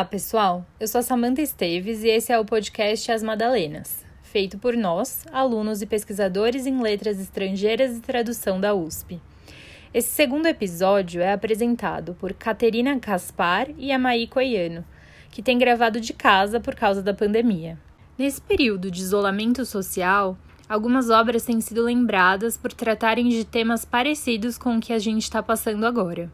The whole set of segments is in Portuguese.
Olá, pessoal. Eu sou a Samantha Esteves e esse é o podcast As Madalenas, feito por nós, alunos e pesquisadores em letras estrangeiras e tradução da USP. Esse segundo episódio é apresentado por Caterina Caspar e Amaí Coiano, que têm gravado de casa por causa da pandemia. Nesse período de isolamento social, algumas obras têm sido lembradas por tratarem de temas parecidos com o que a gente está passando agora.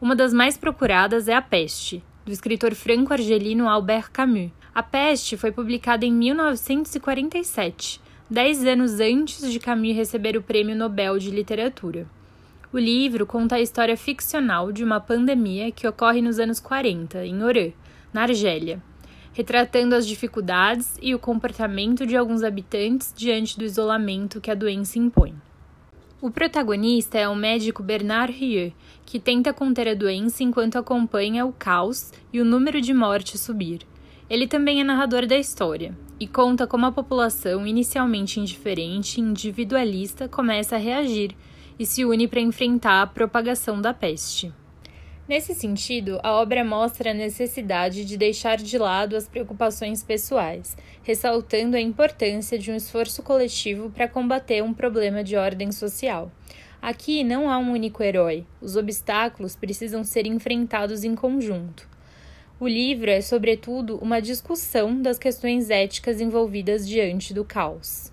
Uma das mais procuradas é A Peste, do escritor franco-argelino Albert Camus. A Peste foi publicada em 1947, dez anos antes de Camus receber o Prêmio Nobel de Literatura. O livro conta a história ficcional de uma pandemia que ocorre nos anos 40, em Oran, na Argélia, retratando as dificuldades e o comportamento de alguns habitantes diante do isolamento que a doença impõe. O protagonista é o médico Bernard Rieu, que tenta conter a doença enquanto acompanha o caos e o número de mortes subir. Ele também é narrador da história e conta como a população, inicialmente indiferente e individualista, começa a reagir e se une para enfrentar a propagação da peste. Nesse sentido, a obra mostra a necessidade de deixar de lado as preocupações pessoais, ressaltando a importância de um esforço coletivo para combater um problema de ordem social. Aqui não há um único herói, os obstáculos precisam ser enfrentados em conjunto. O livro é, sobretudo, uma discussão das questões éticas envolvidas diante do caos.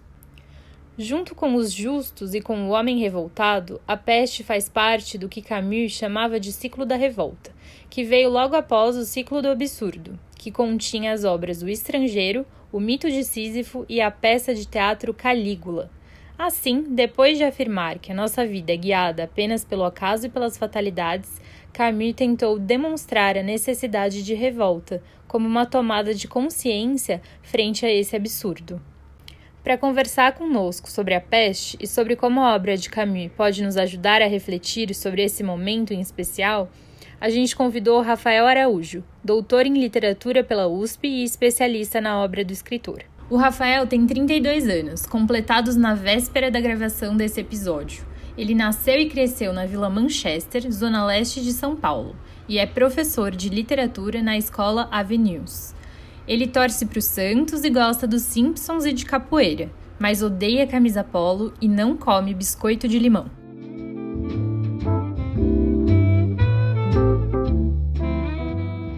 Junto com os justos e com o homem revoltado, a peste faz parte do que Camus chamava de ciclo da revolta, que veio logo após o ciclo do absurdo, que continha as obras O Estrangeiro, O Mito de Sísifo e a peça de teatro Calígula. Assim, depois de afirmar que a nossa vida é guiada apenas pelo acaso e pelas fatalidades, Camus tentou demonstrar a necessidade de revolta como uma tomada de consciência frente a esse absurdo. Para conversar conosco sobre a peste e sobre como a obra de Camus pode nos ajudar a refletir sobre esse momento em especial, a gente convidou Rafael Araújo, doutor em literatura pela USP e especialista na obra do escritor. O Rafael tem 32 anos, completados na véspera da gravação desse episódio. Ele nasceu e cresceu na Vila Manchester, zona leste de São Paulo, e é professor de literatura na escola Avenues. Ele torce para o Santos e gosta dos Simpsons e de capoeira, mas odeia camisa polo e não come biscoito de limão.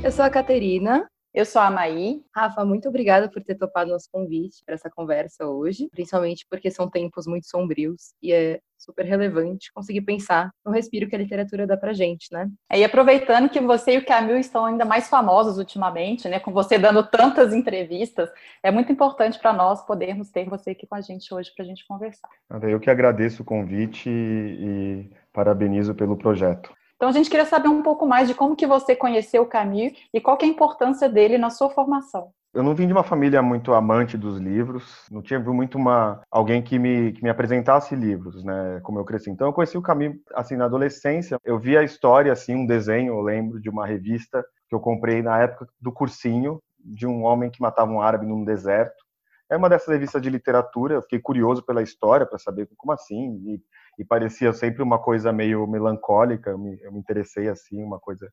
Eu sou a Caterina, eu sou a Maí. Rafa, muito obrigada por ter topado nosso convite para essa conversa hoje, principalmente porque são tempos muito sombrios e é super relevante conseguir pensar no respiro que a literatura dá pra gente, né? É, e aproveitando que você e o Camil estão ainda mais famosos ultimamente, né, com você dando tantas entrevistas, é muito importante para nós podermos ter você aqui com a gente hoje para a gente conversar. Eu que agradeço o convite e parabenizo pelo projeto. Então a gente queria saber um pouco mais de como que você conheceu o Camus e qual é a importância dele na sua formação. Eu não vim de uma família muito amante dos livros, não tinha muito uma alguém que me, que me apresentasse livros, né, como eu cresci. Então eu conheci o Camus assim na adolescência. Eu vi a história assim, um desenho, eu lembro de uma revista que eu comprei na época do cursinho de um homem que matava um árabe num deserto. É uma dessas revistas de literatura, eu fiquei curioso pela história para saber como assim, e e parecia sempre uma coisa meio melancólica, eu me, eu me interessei assim, uma coisa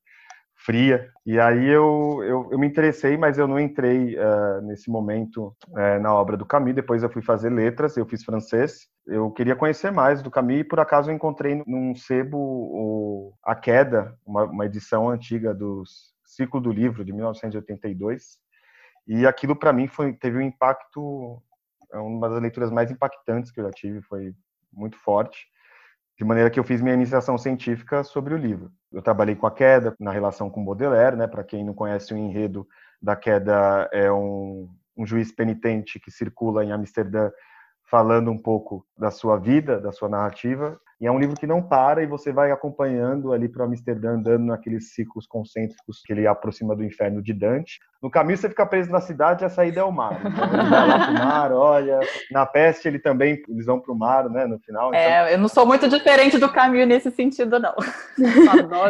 fria. E aí eu, eu, eu, me interessei, mas eu não entrei uh, nesse momento uh, na obra do Camus. Depois eu fui fazer letras, eu fiz francês. Eu queria conhecer mais do Camus e por acaso eu encontrei num sebo o, A Queda, uma, uma edição antiga do Ciclo do Livro, de 1982. E aquilo para mim foi, teve um impacto, é uma das leituras mais impactantes que eu já tive, foi muito forte, de maneira que eu fiz minha iniciação científica sobre o livro. Eu trabalhei com a queda na relação com Baudelaire, né? Para quem não conhece o enredo da queda, é um, um juiz penitente que circula em Amsterdã falando um pouco da sua vida, da sua narrativa, e é um livro que não para e você vai acompanhando ali para Amsterdã, andando naqueles ciclos concêntricos que ele aproxima do inferno de Dante. No caminho você fica preso na cidade e a saída é o mar. Então ele vai lá pro mar, olha. Na peste ele também, eles vão pro mar, né, no final. É, então... É, eu não sou muito diferente do caminho nesse sentido, não.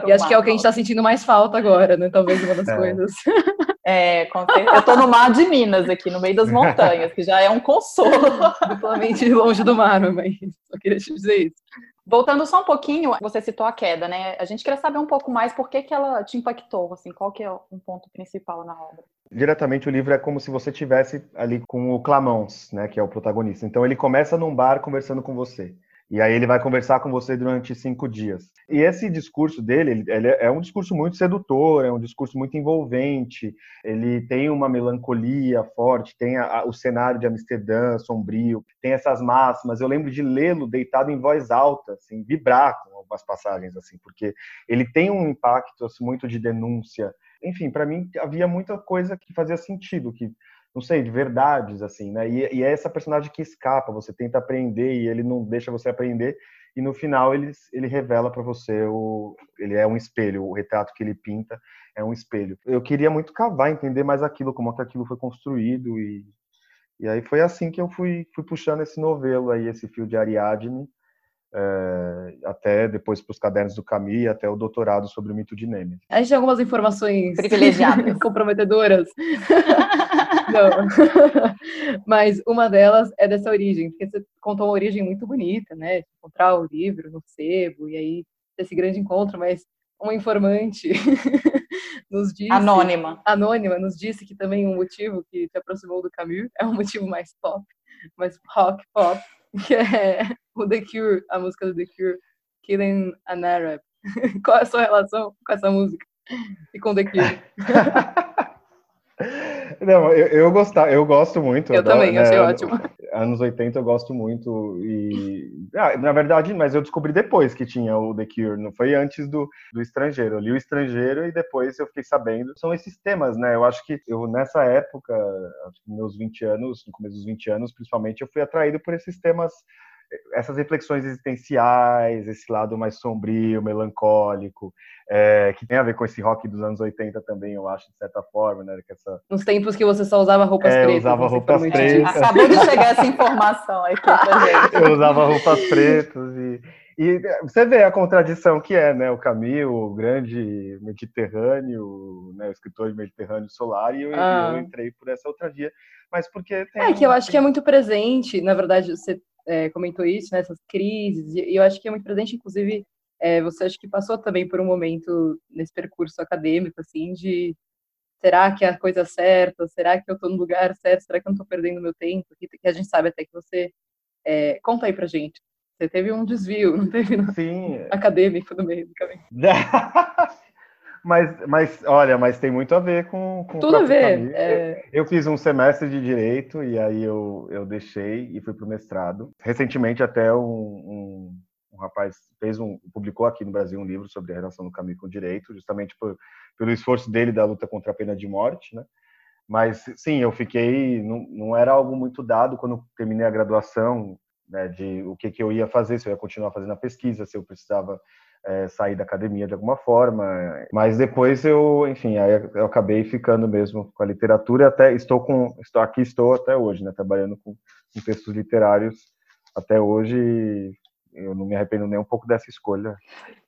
e acho mar, que é o que a gente está sentindo mais falta agora, né, talvez uma das é. coisas. É, eu estou no mar de Minas aqui, no meio das montanhas, que já é um consolo. Duplamente longe do mar, mas só queria te dizer isso. Voltando só um pouquinho, você citou a queda, né? A gente queria saber um pouco mais por que, que ela te impactou, assim, qual que é um ponto principal na obra? Diretamente o livro é como se você tivesse ali com o Clamons, né, que é o protagonista. Então ele começa num bar conversando com você. E aí ele vai conversar com você durante cinco dias. E esse discurso dele, ele é um discurso muito sedutor, é um discurso muito envolvente. Ele tem uma melancolia forte, tem a, o cenário de Amsterdã sombrio, tem essas máximas. Eu lembro de lê-lo deitado em voz alta, assim, vibrar com algumas passagens assim, porque ele tem um impacto assim, muito de denúncia. Enfim, para mim havia muita coisa que fazia sentido, que não sei, de verdades, assim, né? E, e, é essa personagem que escapa, você tenta aprender e ele não deixa você aprender, e no final ele, ele revela para você o. Ele é um espelho, o retrato que ele pinta é um espelho. Eu queria muito cavar, entender mais aquilo, como é que aquilo foi construído, e, e aí foi assim que eu fui, fui puxando esse novelo aí, esse fio de Ariadne, é, até depois para os cadernos do Camus e até o doutorado sobre o mito de Nemes. A gente tem algumas informações privilegiadas, comprometedoras. Não. Mas uma delas é dessa origem, porque você contou uma origem muito bonita, né? Encontrar o livro no sebo e aí esse grande encontro, mas uma informante nos disse anônima anônima nos disse que também um motivo que te aproximou do Camus é um motivo mais pop, mais rock pop, que é o The Cure, a música do The Cure, Killing an Arab. Qual é a sua relação com essa música e com The Cure? Não, eu, eu, gostar, eu gosto muito. Eu também, né, achei ótimo. Anos 80 eu gosto muito. E, ah, na verdade, mas eu descobri depois que tinha o The Cure, não foi antes do, do Estrangeiro. Eu li o Estrangeiro e depois eu fiquei sabendo. São esses temas, né? Eu acho que eu, nessa época, meus 20 anos, no começo dos 20 anos, principalmente, eu fui atraído por esses temas essas reflexões existenciais, esse lado mais sombrio, melancólico, é, que tem a ver com esse rock dos anos 80 também, eu acho, de certa forma, né? Que essa... Nos tempos que você só usava roupas é, pretas. usava roupas pretas. Acabou de chegar essa informação pra gente. Eu usava roupas pretas e... E você vê a contradição que é, né? O Camus, o grande Mediterrâneo, né? o escritor de Mediterrâneo Solar, e eu, ah. eu entrei por essa outra via. Mas porque tem. É que eu acho que é muito presente, na verdade, você é, comentou isso, né, essas crises, e eu acho que é muito presente, inclusive, é, você acha que passou também por um momento nesse percurso acadêmico, assim, de será que é a coisa certa? Será que eu estou no lugar certo? Será que eu não estou perdendo meu tempo? Que, a gente sabe até que você é, conta aí pra gente. Você teve um desvio, não teve no Sim. acadêmico no meio do caminho. Mas, mas, olha, mas tem muito a ver com. com Tudo a ver. É... Eu fiz um semestre de direito e aí eu, eu deixei e fui para o mestrado. Recentemente, até um, um, um, rapaz fez um, publicou aqui no Brasil um livro sobre a relação do caminho com o direito, justamente por, pelo esforço dele da luta contra a pena de morte, né? Mas sim, eu fiquei. Não, não era algo muito dado quando terminei a graduação, né, de o que, que eu ia fazer, se eu ia continuar fazendo a pesquisa, se eu precisava é, sair da academia de alguma forma. Mas depois eu, enfim, aí eu acabei ficando mesmo com a literatura. Até estou com, estou aqui estou até hoje, né, trabalhando com, com textos literários até hoje. Eu não me arrependo nem um pouco dessa escolha.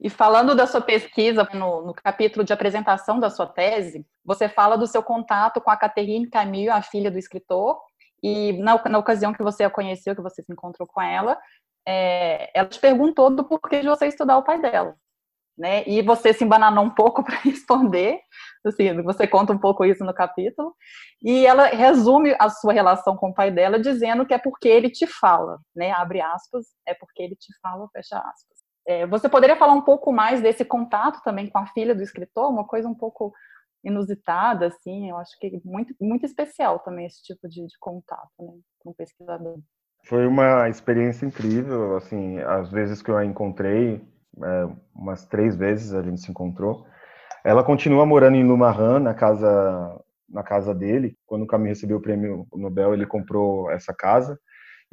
E falando da sua pesquisa, no, no capítulo de apresentação da sua tese, você fala do seu contato com a Catherine Camille, a filha do escritor, e na, na, ocasião que você a conheceu, que você se encontrou com ela, é, ela te perguntou do porquê de você estudar o pai dela. Né? E você se embananou um pouco para responder, assim, você conta um pouco isso no capítulo, e ela resume a sua relação com o pai dela dizendo que é porque ele te fala, né? Abre aspas, é porque ele te fala, fecha aspas. É, você poderia falar um pouco mais desse contato também com a filha do escritor, uma coisa um pouco inusitada, assim, eu acho que muito, muito especial também esse tipo de, de contato, né, com o pesquisador. Foi uma experiência incrível, assim, as vezes que eu a encontrei, é, umas três vezes a gente se encontrou. Ela continua morando em Lumaran, na casa na casa dele. Quando o Camus recebeu o prêmio Nobel, ele comprou essa casa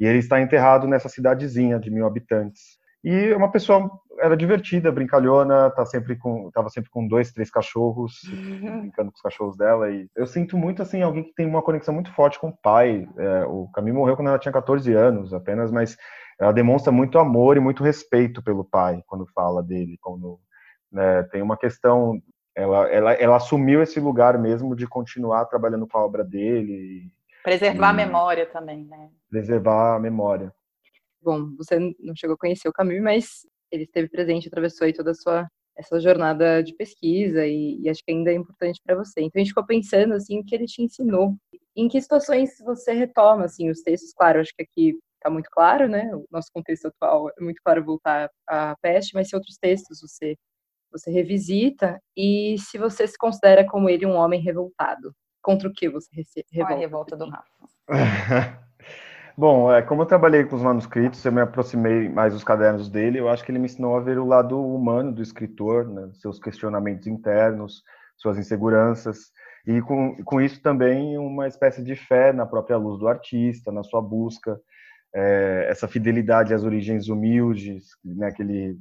e ele está enterrado nessa cidadezinha de mil habitantes. E uma pessoa era divertida, brincalhona, tá sempre com, tava sempre com dois, três cachorros, uhum. brincando com os cachorros dela. E eu sinto muito assim alguém que tem uma conexão muito forte com o pai. É, o Camille morreu quando ela tinha 14 anos apenas, mas ela demonstra muito amor e muito respeito pelo pai quando fala dele. Quando né, tem uma questão, ela, ela, ela assumiu esse lugar mesmo de continuar trabalhando com a obra dele. Preservar e, a memória também, né? Preservar a memória. Bom, você não chegou a conhecer o Camus, mas ele esteve presente, atravessou aí toda a sua essa jornada de pesquisa e, e acho que ainda é importante para você. Então a gente ficou pensando assim o que ele te ensinou, em que situações você retoma assim os textos. Claro, acho que aqui está muito claro, né? O nosso contexto atual é muito claro voltar à peste, mas se outros textos você você revisita e se você se considera como ele um homem revoltado, contra o que você revolta? a revolta do Rafa. Bom, é, como eu trabalhei com os manuscritos, eu me aproximei mais dos cadernos dele, eu acho que ele me ensinou a ver o lado humano do escritor, né, seus questionamentos internos, suas inseguranças, e com, com isso também uma espécie de fé na própria luz do artista, na sua busca, é, essa fidelidade às origens humildes, né, que ele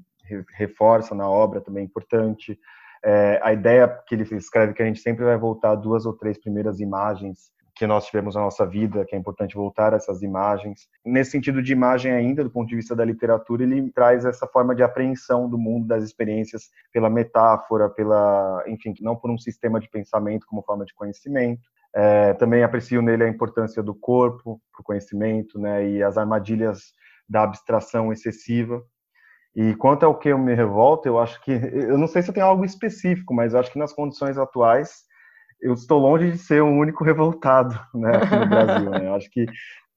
reforça na obra também é importante, é, a ideia que ele escreve que a gente sempre vai voltar duas ou três primeiras imagens que nós tivemos na nossa vida, que é importante voltar a essas imagens. Nesse sentido de imagem ainda, do ponto de vista da literatura, ele traz essa forma de apreensão do mundo, das experiências, pela metáfora, pela, enfim, não por um sistema de pensamento como forma de conhecimento. É, também aprecio nele a importância do corpo para o conhecimento, né, e as armadilhas da abstração excessiva. E quanto ao que eu me revolto, eu acho que, eu não sei se tenho algo específico, mas eu acho que nas condições atuais, eu estou longe de ser o único revoltado né, aqui no Brasil. Né? Eu acho que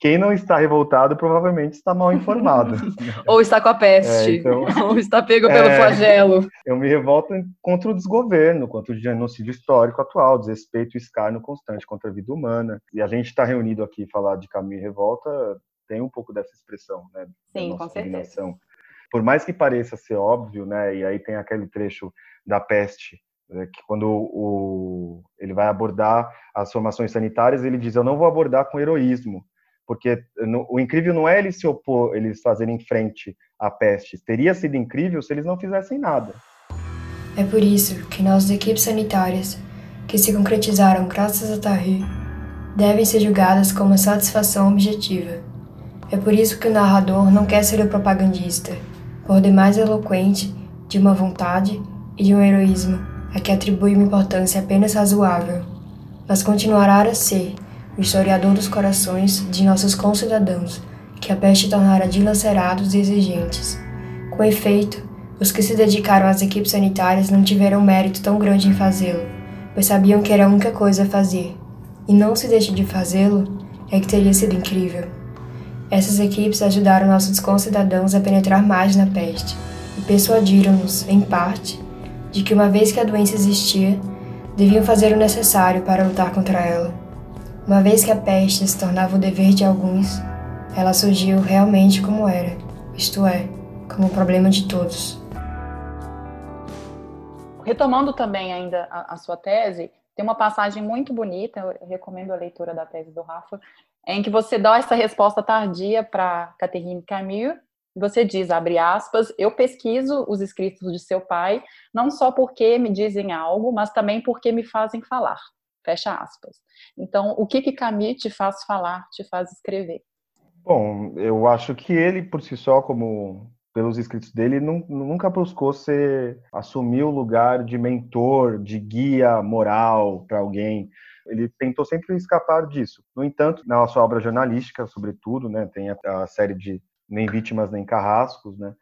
quem não está revoltado provavelmente está mal informado. Ou está com a peste, é, então, ou está pego pelo é, flagelo. Eu me revolto contra o desgoverno, contra o genocídio histórico atual, desrespeito e escárnio constante contra a vida humana. E a gente está reunido aqui falar de caminho e revolta, tem um pouco dessa expressão, né? Sim, com certeza. Por mais que pareça ser óbvio, né? E aí tem aquele trecho da peste que quando o, ele vai abordar as formações sanitárias, ele diz: Eu não vou abordar com heroísmo, porque no, o incrível não é eles se opor, eles fazerem frente à peste. Teria sido incrível se eles não fizessem nada. É por isso que nossas equipes sanitárias, que se concretizaram graças a Tahrir, devem ser julgadas como satisfação objetiva. É por isso que o narrador não quer ser o propagandista, por demais eloquente, de uma vontade e de um heroísmo a que atribui uma importância apenas razoável, mas continuará a ser o historiador dos corações de nossos concidadãos, que a peste tornara dilacerados e exigentes. Com efeito, os que se dedicaram às equipes sanitárias não tiveram mérito tão grande em fazê-lo, pois sabiam que era a única coisa a fazer, e não se deixe de fazê-lo é que teria sido incrível. Essas equipes ajudaram nossos concidadãos a penetrar mais na peste e persuadiram-nos, em parte, de que uma vez que a doença existia, deviam fazer o necessário para lutar contra ela. Uma vez que a peste se tornava o dever de alguns, ela surgiu realmente como era, isto é, como o problema de todos. Retomando também ainda a, a sua tese, tem uma passagem muito bonita, eu recomendo a leitura da tese do Rafa, em que você dá essa resposta tardia para Catherine Camille, você diz, abre aspas, eu pesquiso os escritos de seu pai, não só porque me dizem algo, mas também porque me fazem falar. Fecha aspas. Então, o que que Camus te faz falar, te faz escrever? Bom, eu acho que ele, por si só, como pelos escritos dele, nunca buscou ser assumir o lugar de mentor, de guia moral para alguém. Ele tentou sempre escapar disso. No entanto, na sua obra jornalística, sobretudo, né, tem a, a série de nem vítimas nem carrascos, né?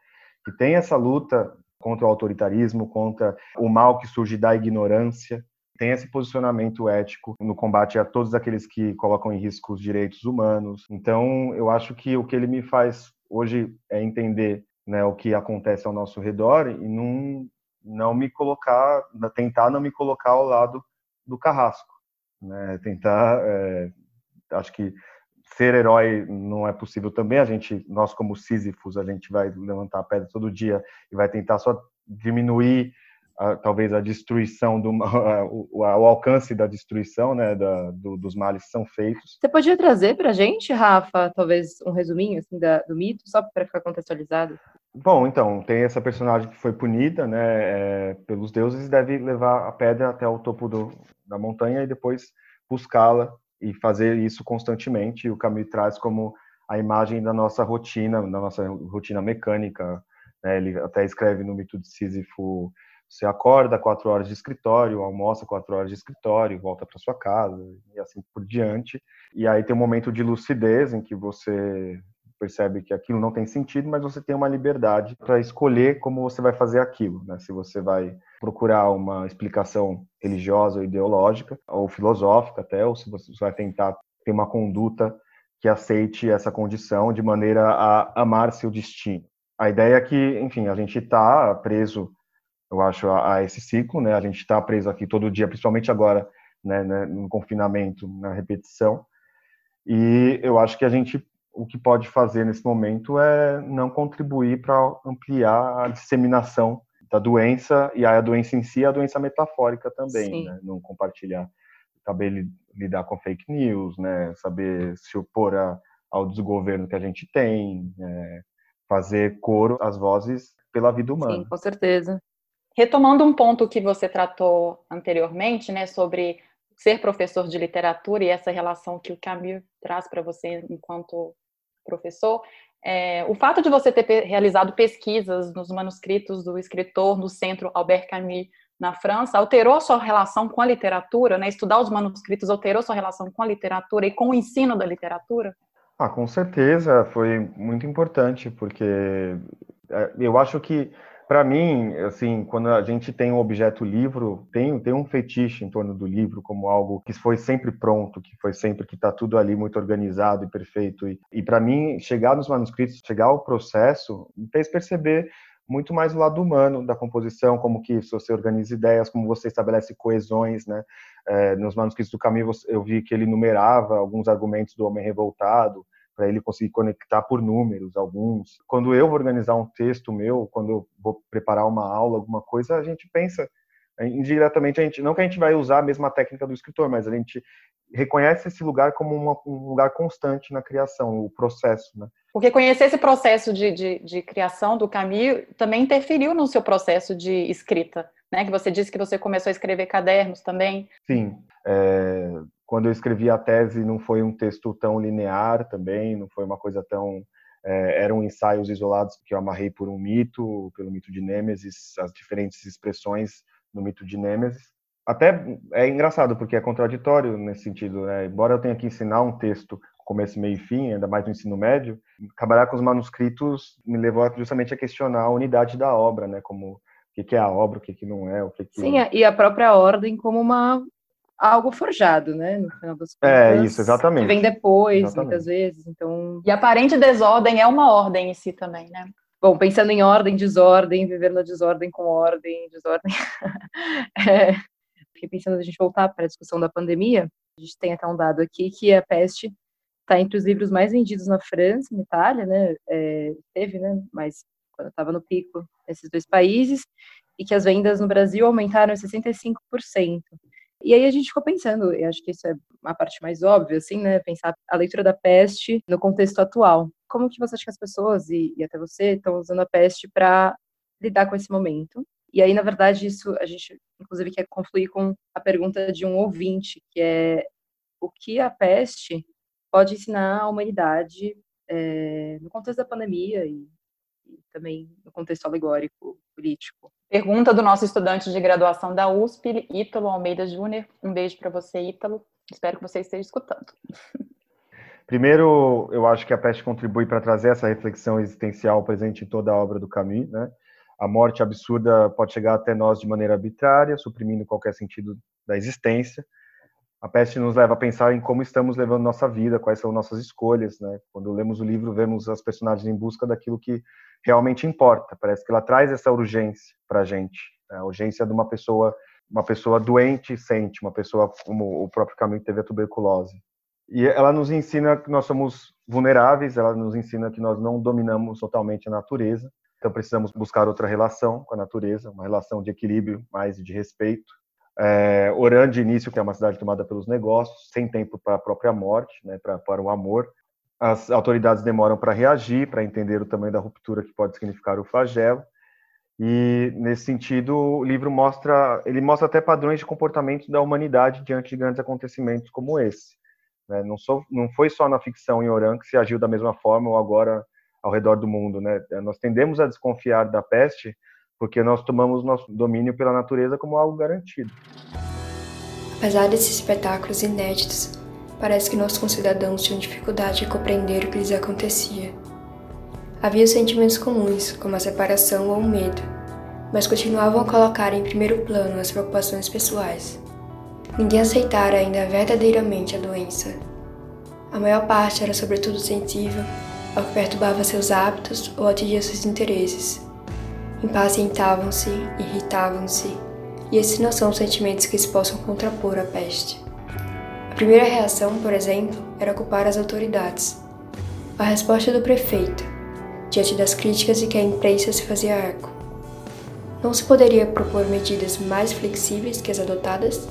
Que tem essa luta contra o autoritarismo, contra o mal que surge da ignorância, tem esse posicionamento ético no combate a todos aqueles que colocam em risco os direitos humanos. Então, eu acho que o que ele me faz hoje é entender né, o que acontece ao nosso redor e não, não me colocar, tentar não me colocar ao lado do carrasco. Né, tentar, é, acho que ser herói não é possível também. A gente, nós como Sísifos, a gente vai levantar a pedra todo dia e vai tentar só diminuir talvez a destruição do o, o, alcance da destruição, né, da, do, dos males que são feitos. Você podia trazer para a gente, Rafa, talvez um resuminho assim da, do mito, só para ficar contextualizado? Bom, então tem essa personagem que foi punida, né, é, pelos deuses e deve levar a pedra até o topo do, da montanha e depois buscá-la e fazer isso constantemente. o Camus traz como a imagem da nossa rotina, da nossa rotina mecânica. Né? Ele até escreve no mito de Sísifo: você acorda quatro horas de escritório, almoça quatro horas de escritório, volta para sua casa e assim por diante. E aí tem um momento de lucidez em que você percebe que aquilo não tem sentido, mas você tem uma liberdade para escolher como você vai fazer aquilo, né? Se você vai procurar uma explicação religiosa ou ideológica, ou filosófica até, ou se você vai tentar ter uma conduta que aceite essa condição de maneira a amar seu destino. A ideia é que, enfim, a gente está preso, eu acho, a, a, esse ciclo, né? A gente está preso aqui todo dia, principalmente agora, né, né, no confinamento, na repetição. E eu acho que a gente, o que pode fazer nesse momento é não contribuir para ampliar a disseminação da doença e a doença em si, a doença metafórica também, né? Não compartilhar, saber lidar com fake news, né? Saber se opor a, ao desgoverno que a gente tem, é, fazer coro às vozes pela vida humana. Sim, com certeza. Retomando um ponto que você tratou anteriormente, né, sobre ser professor de literatura e essa relação que o Camus traz para você enquanto professor, é, o fato de você ter realizado pesquisas nos manuscritos do escritor no Centro Albert Camus na França alterou a sua relação com a literatura, né? Estudar os manuscritos alterou sua relação com a literatura e com o ensino da literatura? Ah, com certeza, foi muito importante, porque é, eu acho que para mim, assim, quando a gente tem um objeto livro, tem, tem um fetiche em torno do livro como algo que foi sempre pronto, que foi sempre que está tudo ali muito organizado e perfeito. E, e para mim, chegar nos manuscritos, chegar ao processo, me fez perceber muito mais o lado humano da composição, como que você organiza ideias, como você estabelece coesões, né? É, nos manuscritos do Camus eu vi que ele numerava alguns argumentos do homem revoltado, para ele conseguir conectar por números alguns. Quando eu vou organizar um texto meu, quando eu vou preparar uma aula, alguma coisa, a gente pensa indiretamente a gente não que a gente vai usar a mesma técnica do escritor, mas a gente reconhece esse lugar como uma, um lugar constante na criação, o processo, né? Porque conhecer esse processo de, de, de criação do Camus também interferiu no seu processo de escrita, né? Que você disse que você começou a escrever cadernos também. Sim. É, quando eu escrevi a tese, não foi um texto tão linear também, não foi uma coisa tão. É, eram ensaios isolados que eu amarrei por um mito, pelo mito de Nêmesis, as diferentes expressões no mito de Nêmesis. Até é engraçado, porque é contraditório nesse sentido, né? Embora eu tenha que ensinar um texto começo, meio e fim, ainda mais no ensino médio, trabalhar com os manuscritos me levou justamente a questionar a unidade da obra, né? Como o que é a obra, o que não é, o que, que... Sim, e a própria ordem como uma algo forjado, né? No final das é, contas. É, isso, exatamente. Que vem depois, exatamente. muitas vezes. Então... E aparente desordem é uma ordem em si também, né? Bom, pensando em ordem, desordem, viver na desordem com ordem, desordem. é, pensando a gente voltar para a discussão da pandemia. A gente tem até um dado aqui que a peste está entre os livros mais vendidos na França, na Itália, né? É, teve, né? Mas quando estava no pico nesses dois países, e que as vendas no Brasil aumentaram 65%. E aí a gente ficou pensando, e acho que isso é uma parte mais óbvia, assim, né? Pensar a leitura da peste no contexto atual. Como que você acha que as pessoas, e, e até você, estão usando a peste para lidar com esse momento? E aí, na verdade, isso a gente, inclusive, quer confluir com a pergunta de um ouvinte, que é o que a peste pode ensinar à humanidade é, no contexto da pandemia e, e também no contexto alegórico, político. Pergunta do nosso estudante de graduação da USP, Ítalo Almeida Júnior. Um beijo para você, Ítalo. Espero que você esteja escutando. Primeiro, eu acho que a peste contribui para trazer essa reflexão existencial presente em toda a obra do Camus, né? A morte absurda pode chegar até nós de maneira arbitrária, suprimindo qualquer sentido da existência. A peste nos leva a pensar em como estamos levando nossa vida, quais são nossas escolhas, né? Quando lemos o livro, vemos as personagens em busca daquilo que realmente importa. Parece que ela traz essa urgência para a gente, né? a urgência de uma pessoa, uma pessoa doente sente, uma pessoa como o próprio Camus teve a tuberculose. E ela nos ensina que nós somos vulneráveis, ela nos ensina que nós não dominamos totalmente a natureza, então precisamos buscar outra relação com a natureza, uma relação de equilíbrio, mais de respeito. É, de início, que é uma cidade tomada pelos negócios, sem tempo para a própria morte, né, para o amor, as autoridades demoram para reagir, para entender o tamanho da ruptura que pode significar o flagelo. E nesse sentido, o livro mostra, ele mostra até padrões de comportamento da humanidade diante de grandes acontecimentos como esse. Né? Não, sou, não foi só na ficção em Oran que se agiu da mesma forma ou agora ao redor do mundo, né? Nós tendemos a desconfiar da peste porque nós tomamos nosso domínio pela natureza como algo garantido. Apesar desses espetáculos inéditos, Parece que nossos concidadãos tinham dificuldade de compreender o que lhes acontecia. Havia sentimentos comuns, como a separação ou o medo, mas continuavam a colocar em primeiro plano as preocupações pessoais. Ninguém aceitara ainda verdadeiramente a doença. A maior parte era sobretudo sensível ao que perturbava seus hábitos ou atingia seus interesses. Impacientavam-se, irritavam-se, e esses não são sentimentos que se possam contrapor à peste. Primeira reação, por exemplo, era culpar as autoridades. A resposta do prefeito, diante das críticas de que a imprensa se fazia eco. Não se poderia propor medidas mais flexíveis que as adotadas?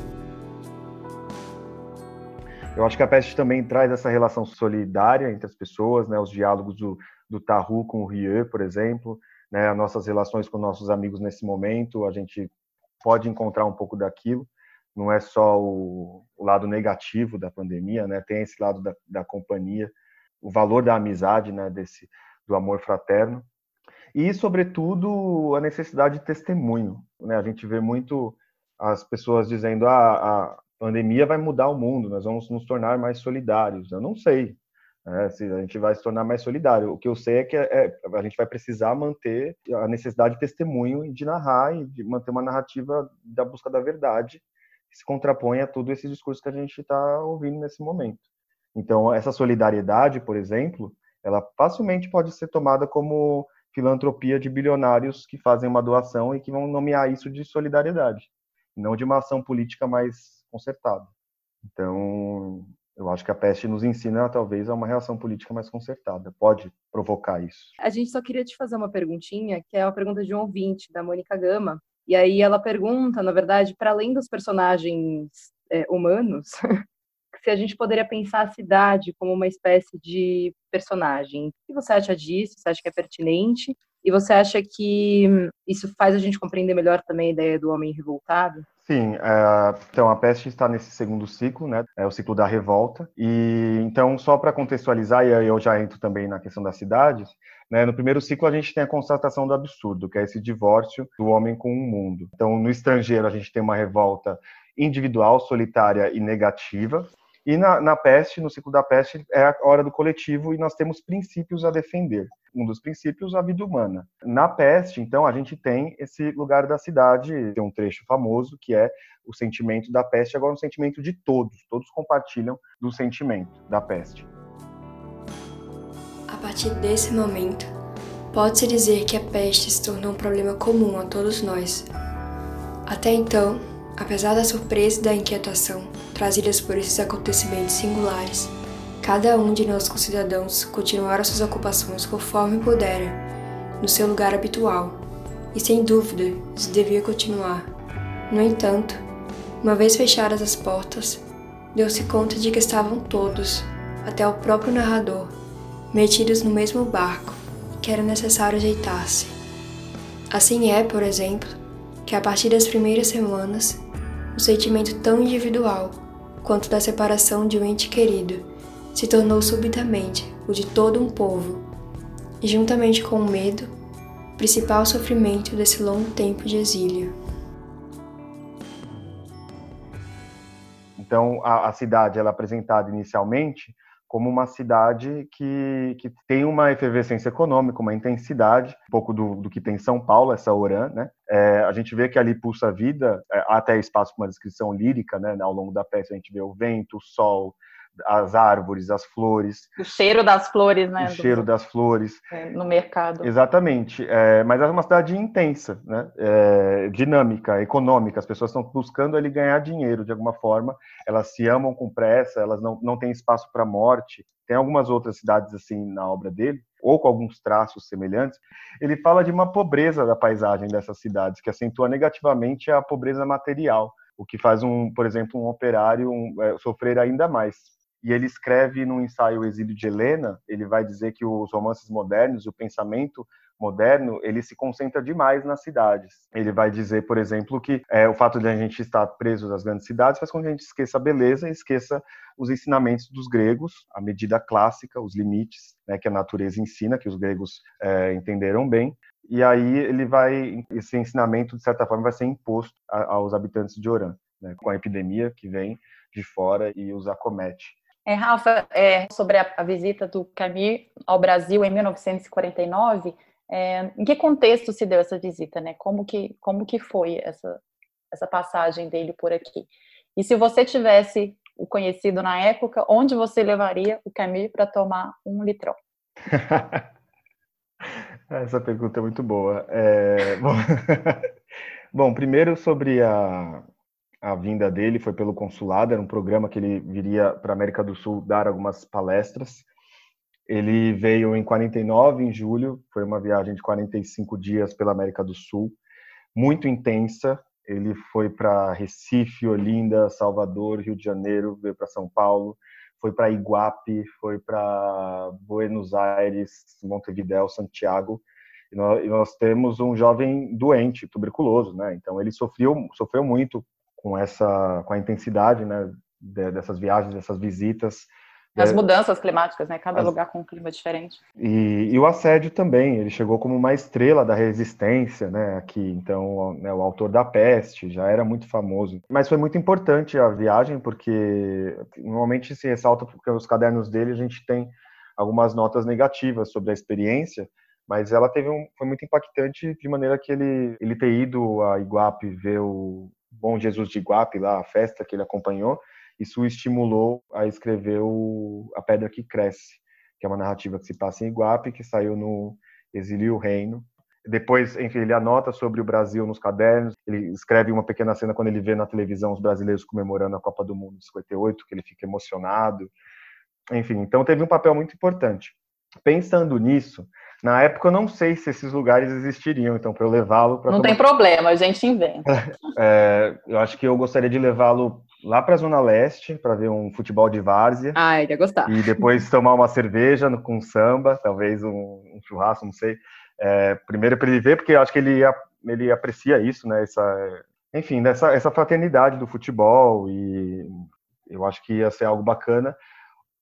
Eu acho que a peste também traz essa relação solidária entre as pessoas, né, os diálogos do, do com o Rieu, por exemplo, né, as nossas relações com nossos amigos nesse momento, a gente pode encontrar um pouco daquilo. Não é só o, o lado negativo da pandemia, né? Tem esse lado da, da companhia, o valor da amizade, né? Desse do amor fraterno e, sobretudo, a necessidade de testemunho. Né? A gente vê muito as pessoas dizendo: ah, a pandemia vai mudar o mundo, nós vamos nos tornar mais solidários. Eu não sei né, se a gente vai se tornar mais solidário. O que eu sei é que é, a gente vai precisar manter a necessidade de testemunho e de narrar e de manter uma narrativa da busca da verdade se contrapõe a todo esse discurso que a gente está ouvindo nesse momento. Então, essa solidariedade, por exemplo, ela facilmente pode ser tomada como filantropia de bilionários que fazem uma doação e que vão nomear isso de solidariedade, não de uma ação política mais concertada. Então, eu acho que a peste nos ensina, talvez, a uma reação política mais concertada. Pode provocar isso. A gente só queria te fazer uma perguntinha, que é uma pergunta de um ouvinte, da Mônica Gama. E aí ela pergunta, na verdade, para além dos personagens é, humanos, se a gente poderia pensar a cidade como uma espécie de personagem. O que você acha disso? Você acha que é pertinente? E você acha que isso faz a gente compreender melhor também a ideia do homem revoltado? Sim, é, então a peste está nesse segundo ciclo, né? É o ciclo da revolta. E então, só para contextualizar, e aí eu já entro também na questão das cidades, né? No primeiro ciclo a gente tem a constatação do absurdo, que é esse divórcio do homem com o mundo. Então, no estrangeiro a gente tem uma revolta individual, solitária e negativa, e na, na, peste, no ciclo da peste, é a hora do coletivo e nós temos princípios a defender. Um dos princípios, a vida humana. Na peste, então, a gente tem esse lugar da cidade, tem um trecho famoso que é o sentimento da peste, agora um sentimento de todos, todos compartilham do sentimento da peste. A partir desse momento, pode-se dizer que a peste se tornou um problema comum a todos nós. Até então, apesar da surpresa e da inquietação, trazidas por esses acontecimentos singulares, cada um de nossos concidadãos continuara suas ocupações conforme pudera, no seu lugar habitual, e sem dúvida isso devia continuar. No entanto, uma vez fechadas as portas, deu-se conta de que estavam todos, até o próprio narrador, metidos no mesmo barco, que era necessário ajeitar-se. Assim é, por exemplo, que a partir das primeiras semanas, o sentimento tão individual quanto da separação de um ente querido, se tornou subitamente o de todo um povo, e juntamente com o medo, principal sofrimento desse longo tempo de exílio. Então, a, a cidade ela é apresentada inicialmente como uma cidade que, que tem uma efervescência econômica, uma intensidade, um pouco do, do que tem São Paulo, essa Oran, né? É, a gente vê que ali pulsa a vida, é, até espaço para uma descrição lírica, né? Ao longo da peça a gente vê o vento, o sol, as árvores, as flores. O cheiro das flores, né? O cheiro das flores. É, no mercado. Exatamente. É, mas é uma cidade intensa, né? É, dinâmica, econômica. As pessoas estão buscando ali ganhar dinheiro de alguma forma. Elas se amam com pressa, elas não, não têm espaço para morte. Tem algumas outras cidades assim na obra dele, ou com alguns traços semelhantes. Ele fala de uma pobreza da paisagem dessas cidades, que acentua negativamente a pobreza material o que faz um, por exemplo, um operário um, é, sofrer ainda mais e ele escreve no ensaio Exílio de Helena, ele vai dizer que os romances modernos, o pensamento moderno, ele se concentra demais nas cidades. Ele vai dizer, por exemplo, que é, o fato de a gente estar preso nas grandes cidades faz com que a gente esqueça a beleza esqueça os ensinamentos dos gregos, a medida clássica, os limites né, que a natureza ensina, que os gregos é, entenderam bem. E aí ele vai, esse ensinamento, de certa forma, vai ser imposto aos habitantes de Orã, né, com a epidemia que vem de fora e os acomete. É, Rafa, é, sobre a, a, visita do Camus ao Brasil em 1949, é, em que contexto se deu essa visita, né? Como que, como que foi essa, essa passagem dele por aqui? E se você tivesse o conhecido na época, onde você levaria o Camus para tomar um litrão? Essa pergunta é muito boa. É, bom, bom, primeiro sobre a, a vinda dele, foi pelo consulado, era um programa que ele viria para a América do Sul dar algumas palestras. Ele veio em 49, em julho, foi uma viagem de 45 dias pela América do Sul, muito intensa. Ele foi para Recife, Olinda, Salvador, Rio de Janeiro, veio para São Paulo, foi para Iguape, foi para Buenos Aires, Montevideo, Santiago. E nós, e nós, temos um jovem doente, tuberculoso, né? Então ele sofreu, sofreu muito com essa, com a intensidade, né? Dessas viagens, dessas visitas. As mudanças climáticas, né? Cada As... lugar com um clima diferente. E, e, o assédio também. Ele chegou como uma estrela da resistência, né? Aqui, então, né, o autor da peste já era muito famoso. Mas foi muito importante a viagem porque normalmente se ressalta porque os cadernos dele a gente tem algumas notas negativas sobre a experiência, mas ela teve um, foi muito impactante de maneira que ele ele ter ido a Iguape ver o Bom Jesus de Iguape lá, a festa que ele acompanhou isso estimulou a escrever o A Pedra que Cresce, que é uma narrativa que se passa em Iguape, que saiu no Exílio Reino. Depois, enfim, ele anota sobre o Brasil nos cadernos, ele escreve uma pequena cena quando ele vê na televisão os brasileiros comemorando a Copa do Mundo de 58, que ele fica emocionado. Enfim, então teve um papel muito importante. Pensando nisso, na época eu não sei se esses lugares existiriam, então para eu levá-lo para Não tomar... tem problema, a gente inventa. é, eu acho que eu gostaria de levá-lo lá para a Zona Leste para ver um futebol de várzea. Ah, ele ia gostar. E depois tomar uma cerveja no, com samba, talvez um, um churrasco, não sei. É, primeiro para ele ver, porque eu acho que ele, ele aprecia isso, né? Essa, enfim, dessa, essa fraternidade do futebol e eu acho que ia ser algo bacana.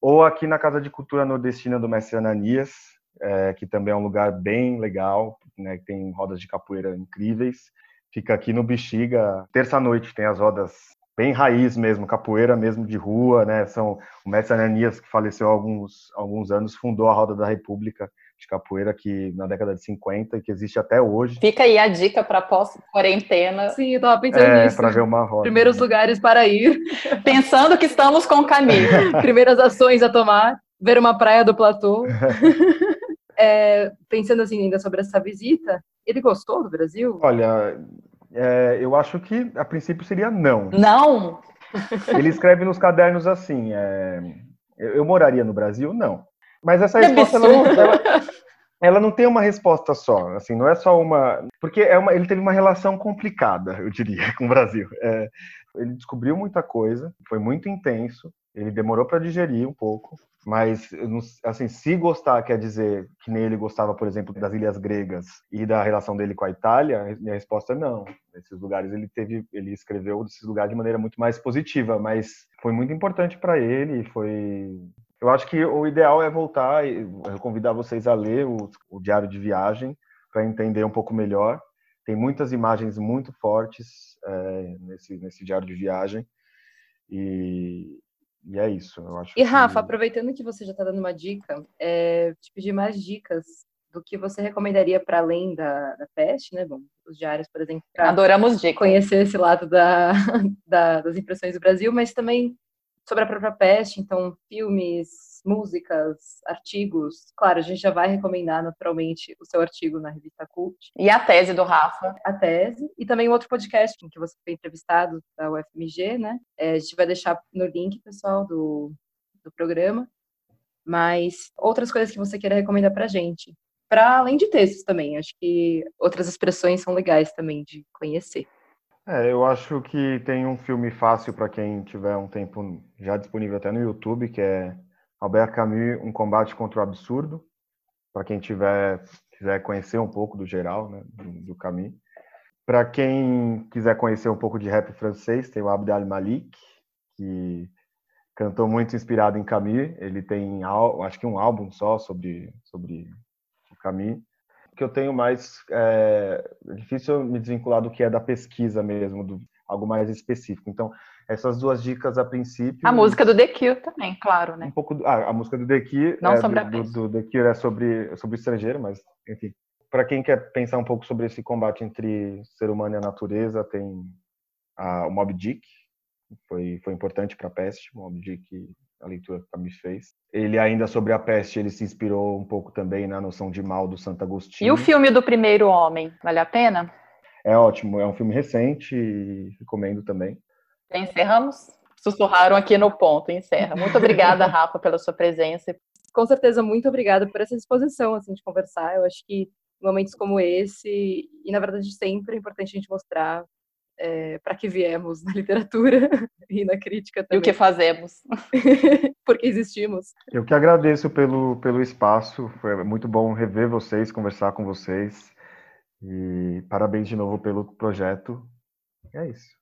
Ou aqui na Casa de Cultura Nordestina do Mestre Ananias, é, que também é um lugar bem legal, né? Que tem rodas de capoeira incríveis. Fica aqui no Bexiga. Terça-noite tem as rodas bem raiz mesmo, capoeira mesmo de rua, né? São o mestre Ananias, que faleceu há alguns, alguns anos, fundou a Roda da República de capoeira que na década de 50 e que existe até hoje. Fica aí a dica para pós-quarentena. Sim, eu tava pensando é, nisso. para ver uma roda. Primeiros lugares para ir. Pensando que estamos com o caminho. Primeiras ações a tomar, ver uma praia do platô. é, pensando assim ainda sobre essa visita, ele gostou do Brasil? Olha, é, eu acho que a princípio seria não. Não? Ele escreve nos cadernos assim: é, eu, eu, moraria no Brasil? Não. Mas essa resposta ela não, ela, ela não, tem uma resposta só. Assim, não é só uma. Porque é uma, ele teve uma relação complicada, eu diria, com o Brasil. É, ele descobriu muita coisa, foi muito intenso. Ele demorou para digerir um pouco, mas assim, se gostar quer dizer que nem ele gostava, por exemplo, das ilhas gregas e da relação dele com a Itália, minha resposta é não. Esses lugares ele teve, ele escreveu desses lugares de maneira muito mais positiva, mas foi muito importante para ele, foi eu acho que o ideal é voltar e convidar vocês a ler o, o diário de viagem para entender um pouco melhor. Tem muitas imagens muito fortes é, nesse, nesse diário de viagem. E, e é isso, eu acho. E Rafa, que... aproveitando que você já está dando uma dica, é, te pedir mais dicas do que você recomendaria para além da, da peste, né? Bom, os diários, por exemplo, adoramos dicas. Conhecer esse lado da, da, das impressões do Brasil, mas também sobre a própria peste, então filmes, músicas, artigos. Claro, a gente já vai recomendar naturalmente o seu artigo na revista Cult. E a tese do Rafa. A tese. E também outro podcast em que você foi entrevistado da UFMG, né? É, a gente vai deixar no link, pessoal, do, do programa. Mas outras coisas que você queira recomendar pra gente. Para além de textos também. Acho que outras expressões são legais também de conhecer. É, eu acho que tem um filme fácil para quem tiver um tempo já disponível até no YouTube, que é Albert Camus, Um Combate contra o Absurdo, para quem tiver quiser conhecer um pouco do geral, né, do, do Camus. Para quem quiser conhecer um pouco de rap francês, tem o Abd al-Malik, que cantou muito inspirado em Camus. Ele tem, acho que um álbum só sobre, sobre o Camus. Que eu tenho mais é, difícil me desvincular do que é da pesquisa mesmo, do, algo mais específico. Então, essas duas dicas a princípio. A música do The Cure também, claro, né? Um pouco. Ah, a música do The Cure. Não é, sobre do, a do, do The Cure é sobre, sobre estrangeiro, mas, enfim. Para quem quer pensar um pouco sobre esse combate entre ser humano e a natureza, tem a, o Mob Dick, foi, foi importante para a peste, o Mob Dick, a leitura que a Camus fez. Ele ainda sobre a peste, ele se inspirou um pouco também na noção de mal do Santo Agostinho. E o filme do Primeiro Homem, vale a pena? É ótimo, é um filme recente e recomendo também. Encerramos? Sussurraram aqui no ponto, encerra. Muito obrigada, Rafa, pela sua presença. Com certeza, muito obrigada por essa disposição assim, de conversar. Eu acho que momentos como esse, e na verdade sempre é importante a gente mostrar é, para que viemos na literatura e na crítica também. E o que fazemos. Porque existimos. Eu que agradeço pelo, pelo espaço, foi muito bom rever vocês, conversar com vocês. E parabéns de novo pelo projeto. E é isso.